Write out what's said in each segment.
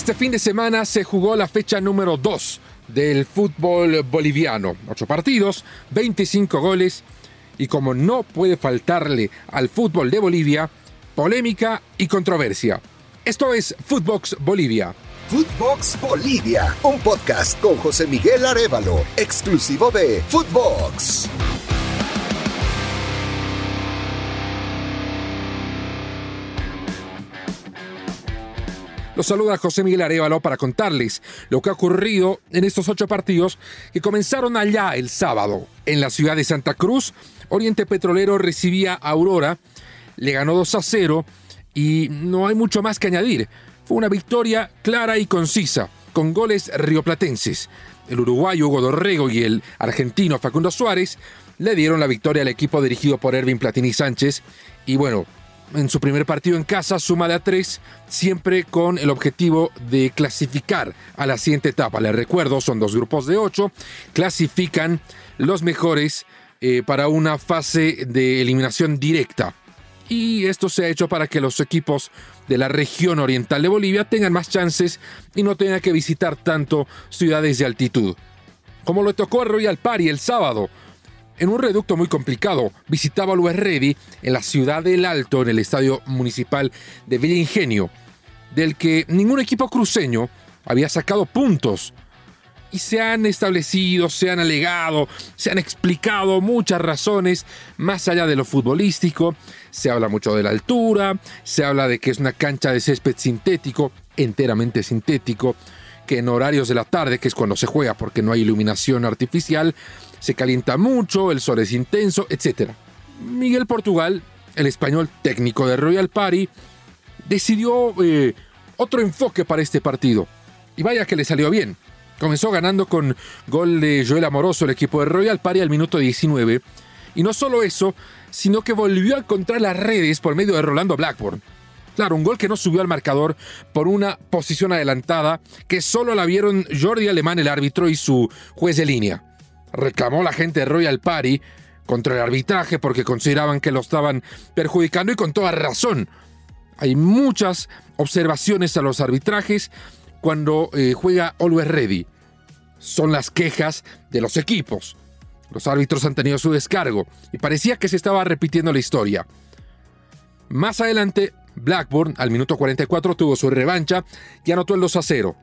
Este fin de semana se jugó la fecha número 2 del fútbol boliviano. 8 partidos, 25 goles y como no puede faltarle al fútbol de Bolivia, polémica y controversia. Esto es Footbox Bolivia. Footbox Bolivia, un podcast con José Miguel Arevalo, exclusivo de Footbox. Los saluda José Miguel Arevalo para contarles lo que ha ocurrido en estos ocho partidos que comenzaron allá el sábado. En la ciudad de Santa Cruz, Oriente Petrolero recibía a Aurora, le ganó 2 a 0 y no hay mucho más que añadir. Fue una victoria clara y concisa, con goles rioplatenses. El uruguayo Hugo Dorrego y el argentino Facundo Suárez le dieron la victoria al equipo dirigido por Ervin Platini Sánchez. Y bueno, en su primer partido en casa suma de a tres, siempre con el objetivo de clasificar a la siguiente etapa. Les recuerdo, son dos grupos de ocho, clasifican los mejores eh, para una fase de eliminación directa. Y esto se ha hecho para que los equipos de la región oriental de Bolivia tengan más chances y no tengan que visitar tanto ciudades de altitud. Como le tocó a Royal Party el sábado, en un reducto muy complicado. Visitaba Luis Reddy en la ciudad del Alto, en el estadio municipal de Villa Ingenio, del que ningún equipo cruceño había sacado puntos. Y se han establecido, se han alegado, se han explicado muchas razones más allá de lo futbolístico. Se habla mucho de la altura, se habla de que es una cancha de césped sintético, enteramente sintético, en horarios de la tarde, que es cuando se juega porque no hay iluminación artificial, se calienta mucho, el sol es intenso, etc. Miguel Portugal, el español técnico de Royal Party, decidió eh, otro enfoque para este partido. Y vaya que le salió bien. Comenzó ganando con gol de Joel Amoroso el equipo de Royal Party al minuto 19. Y no solo eso, sino que volvió a encontrar las redes por medio de Rolando Blackburn. Claro, un gol que no subió al marcador por una posición adelantada que solo la vieron Jordi Alemán, el árbitro, y su juez de línea reclamó la gente de Royal Party contra el arbitraje porque consideraban que lo estaban perjudicando y con toda razón. Hay muchas observaciones a los arbitrajes cuando eh, juega Always Ready. Son las quejas de los equipos. Los árbitros han tenido su descargo y parecía que se estaba repitiendo la historia. Más adelante, Blackburn al minuto 44 tuvo su revancha y anotó el 2 a 0.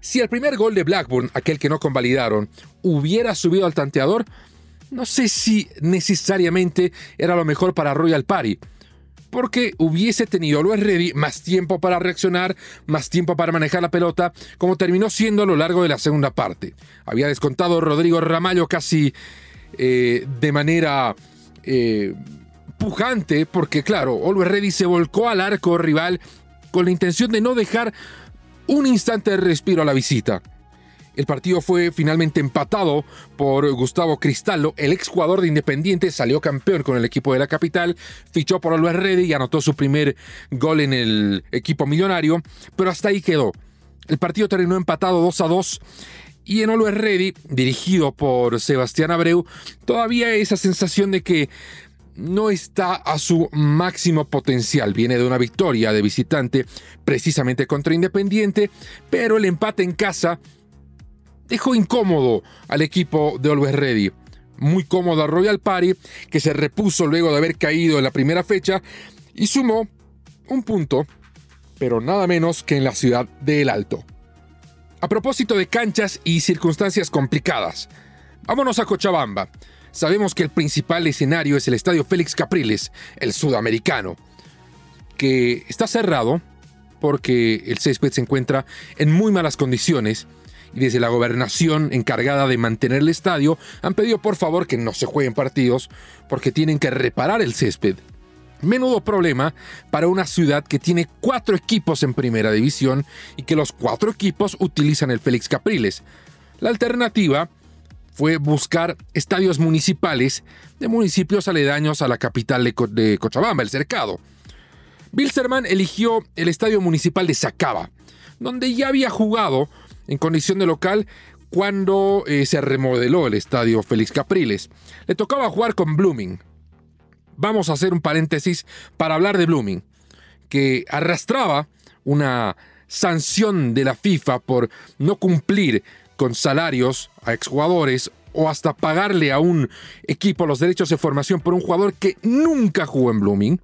Si el primer gol de Blackburn, aquel que no convalidaron, hubiera subido al tanteador, no sé si necesariamente era lo mejor para Royal Party, porque hubiese tenido Luis Ready más tiempo para reaccionar, más tiempo para manejar la pelota, como terminó siendo a lo largo de la segunda parte. Había descontado Rodrigo Ramallo casi eh, de manera eh, pujante, porque claro, Always Ready se volcó al arco rival con la intención de no dejar un instante de respiro a la visita. El partido fue finalmente empatado por Gustavo Cristallo, el exjugador de Independiente, salió campeón con el equipo de la capital, fichó por Alves Ready y anotó su primer gol en el equipo millonario, pero hasta ahí quedó. El partido terminó empatado 2 a 2 y en Always Ready, dirigido por Sebastián Abreu, todavía esa sensación de que no está a su máximo potencial. Viene de una victoria de visitante precisamente contra Independiente, pero el empate en casa dejó incómodo al equipo de Always Ready. Muy cómodo a Royal Party, que se repuso luego de haber caído en la primera fecha y sumó un punto, pero nada menos que en la ciudad de El Alto. A propósito de canchas y circunstancias complicadas, vámonos a Cochabamba sabemos que el principal escenario es el Estadio Félix Capriles, el sudamericano, que está cerrado porque el césped se encuentra en muy malas condiciones y desde la gobernación encargada de mantener el estadio han pedido por favor que no se jueguen partidos porque tienen que reparar el césped. Menudo problema para una ciudad que tiene cuatro equipos en primera división y que los cuatro equipos utilizan el Félix Capriles. La alternativa fue buscar estadios municipales de municipios aledaños a la capital de, Cochabamba, el Cercado. Bilzerman eligió el estadio municipal de Sacaba, donde ya había jugado en condición de local cuando eh, se remodeló el estadio Félix Capriles. Le tocaba jugar con Blooming. Vamos a hacer un paréntesis para hablar de Blooming, que arrastraba una sanción de la FIFA por no cumplir con salarios a exjugadores o hasta pagarle a un equipo los derechos de formación por un jugador que nunca jugó en Blooming.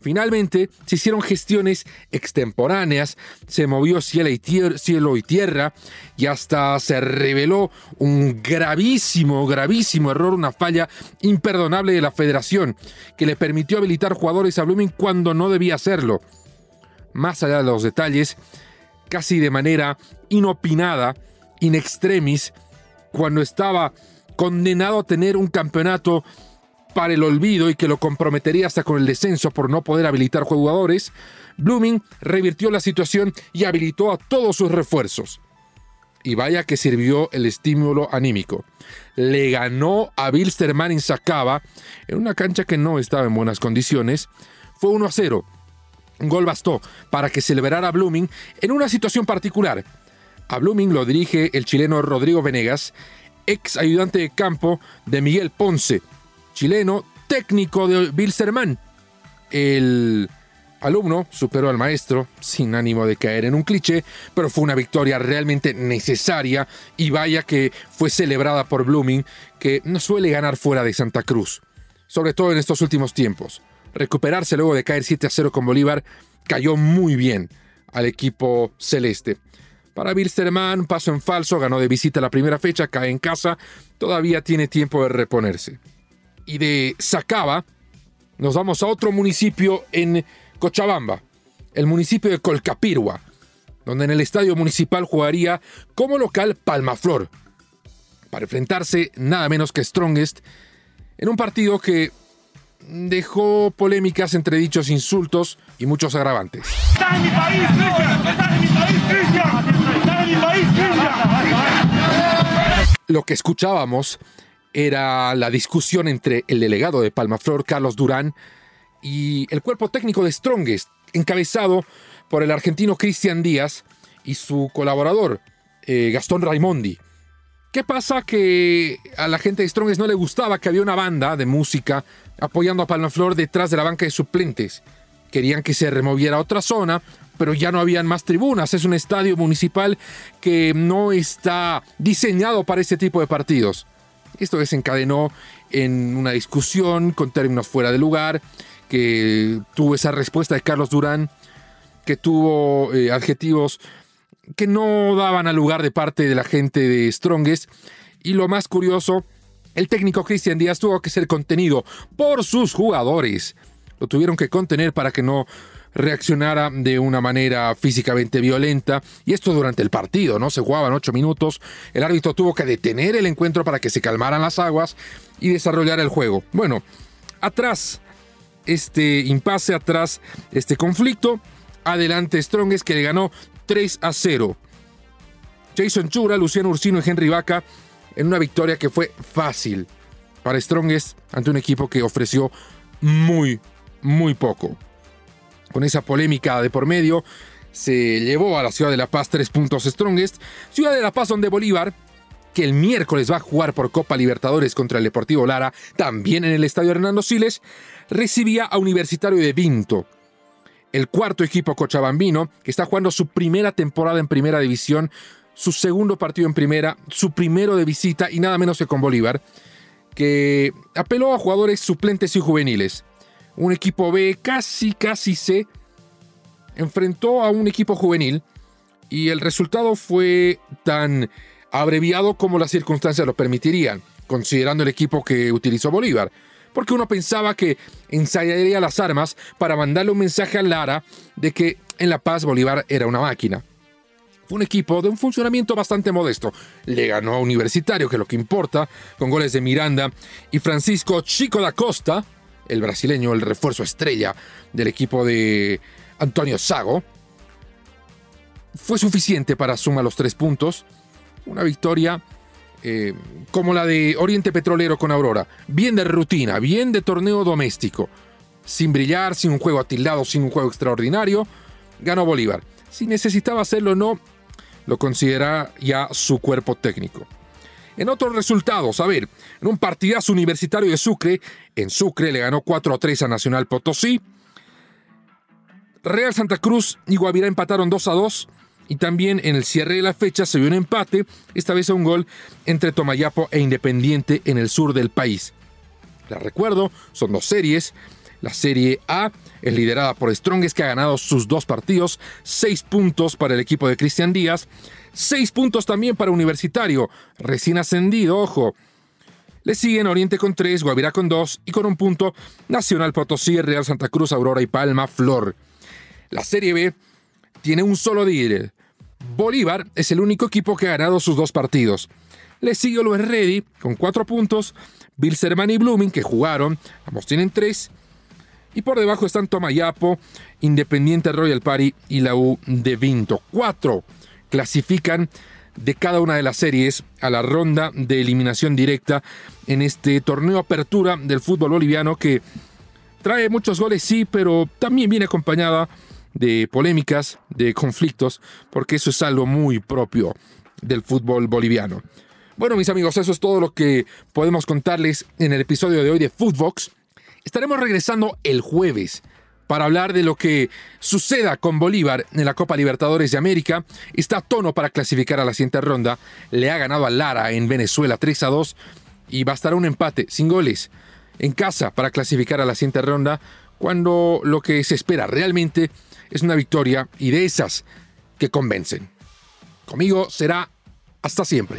Finalmente, se hicieron gestiones extemporáneas, se movió cielo y, tierra y hasta se reveló un gravísimo, gravísimo error, una falla imperdonable de la federación que le permitió habilitar jugadores a Blooming cuando no debía hacerlo. Más allá de los detalles, casi de manera inopinada, in extremis, cuando estaba condenado a tener un campeonato para el olvido y que lo comprometería hasta con el descenso por no poder habilitar jugadores, Blooming revirtió la situación y habilitó a todos sus refuerzos. Y vaya que sirvió el estímulo anímico. Le ganó a Bilsterman en Sacaba en una cancha que no estaba en buenas condiciones. Fue 1 a 0. Un gol bastó para que celebrara Blooming en una situación particular. A Blooming lo dirige el chileno Rodrigo Venegas, ex ayudante de campo de Miguel Ponce, chileno, técnico de Bilsterman. El alumno superó al maestro sin ánimo de caer en un cliché, pero fue una victoria realmente necesaria y vaya que fue celebrada por Blooming, que no suele ganar fuera de Santa Cruz, sobre todo en estos últimos tiempos. Recuperarse luego de caer 7 a 0 con Bolívar cayó muy bien al equipo celeste. Para Bilsterman, paso en falso, ganó de visita la primera fecha, cae en casa, todavía tiene tiempo de reponerse y de Sacaba, nos vamos a otro municipio en Cochabamba, el municipio de Colcapirua, donde en el estadio municipal jugaría como local Palmaflor, para enfrentarse nada menos que Strongest en un partido que dejó polémicas entre dichos insultos y muchos agravantes. Lo que escuchábamos era la discusión entre el delegado de Palmaflor, Carlos Durán, y el cuerpo técnico de Strongest, encabezado por el argentino Cristian Díaz y su colaborador, eh, Gastón Raimondi. ¿Qué pasa? Que a la gente de Strongest no le gustaba que había una banda de música apoyando a Palmaflor detrás de la banca de suplentes. Querían que se removiera a otra zona, pero ya no habían más tribunas. Es un estadio municipal que no está diseñado para este tipo de partidos. Esto desencadenó en una discusión con términos fuera de lugar, que tuvo esa respuesta de Carlos Durán, que tuvo eh, adjetivos que no daban al lugar de parte de la gente de Strongest. Y lo más curioso, el técnico Cristian Díaz tuvo que ser contenido por sus jugadores. Lo tuvieron que contener para que no reaccionara de una manera físicamente violenta. Y esto durante el partido, ¿no? Se jugaban ocho minutos. El árbitro tuvo que detener el encuentro para que se calmaran las aguas y desarrollar el juego. Bueno, atrás este impasse, atrás este conflicto. Adelante Strongest que le ganó 3 a 0. Jason Chura, Luciano Ursino y Henry Vaca en una victoria que fue fácil para Strongest ante un equipo que ofreció muy, muy poco con esa polémica de por medio, se llevó a la ciudad de La Paz tres puntos strongest. Ciudad de La Paz donde Bolívar, que el miércoles va a jugar por Copa Libertadores contra el Deportivo Lara, también en el Estadio Hernando Siles, recibía a Universitario de Vinto. El cuarto equipo cochabambino, que está jugando su primera temporada en primera división, su segundo partido en primera, su primero de visita y nada menos que con Bolívar, que apeló a jugadores suplentes y juveniles un equipo B casi, casi C, enfrentó a un equipo juvenil y el resultado fue tan abreviado como las circunstancias lo permitirían, considerando el equipo que utilizó Bolívar. Porque uno pensaba que ensayaría las armas para mandarle un mensaje a Lara de que en La Paz Bolívar era una máquina. Fue un equipo de un funcionamiento bastante modesto. Le ganó a Universitario, que es lo que importa, con goles de Miranda y Francisco Chico da Costa, el brasileño, el refuerzo estrella del equipo de Antonio Sago, fue suficiente para sumar los tres puntos. Una victoria eh, como la de Oriente Petrolero con Aurora. Bien de rutina, bien de torneo doméstico. Sin brillar, sin un juego atildado, sin un juego extraordinario, ganó Bolívar. Si necesitaba hacerlo o no, lo considera ya su cuerpo técnico. En otros resultados, a ver, en un partidazo universitario de Sucre, en Sucre le ganó 4 a 3 a Nacional Potosí. Real Santa Cruz y Guavirá empataron 2 a 2. Y también en el cierre de la fecha se vio un empate, esta vez a un gol entre Tomayapo e Independiente en el sur del país. Les recuerdo, son dos series. La Serie A es liderada por Strongest, que ha ganado sus dos partidos, seis puntos para el equipo de Cristian Díaz, seis puntos también para Universitario, recién ascendido, ojo. Le siguen Oriente con tres, Guavirá con dos y con un punto Nacional Potosí, Real Santa Cruz, Aurora y Palma, Flor. La Serie B tiene un solo líder. Bolívar es el único equipo que ha ganado sus dos partidos. Le sigue Luis Ready con cuatro puntos, Bilzerman y Blooming que jugaron, ambos tienen tres. Y por debajo están Tomayapo, Independiente Royal Party y la U de Vinto. Cuatro clasifican de cada una de las series a la ronda de eliminación directa en este torneo apertura del fútbol boliviano que trae muchos goles, sí, pero también viene acompañada de polémicas, de conflictos, porque eso es algo muy propio del fútbol boliviano. Bueno, mis amigos, eso es todo lo que podemos contarles en el episodio de hoy de Footbox. Estaremos regresando el jueves para hablar de lo que suceda con Bolívar en la Copa Libertadores de América. Está a tono para clasificar a la siguiente ronda. Le ha ganado a Lara en Venezuela 3 a 2 y bastará un empate sin goles en casa para clasificar a la siguiente ronda cuando lo que se espera realmente es una victoria y de esas que convencen. Conmigo será hasta siempre.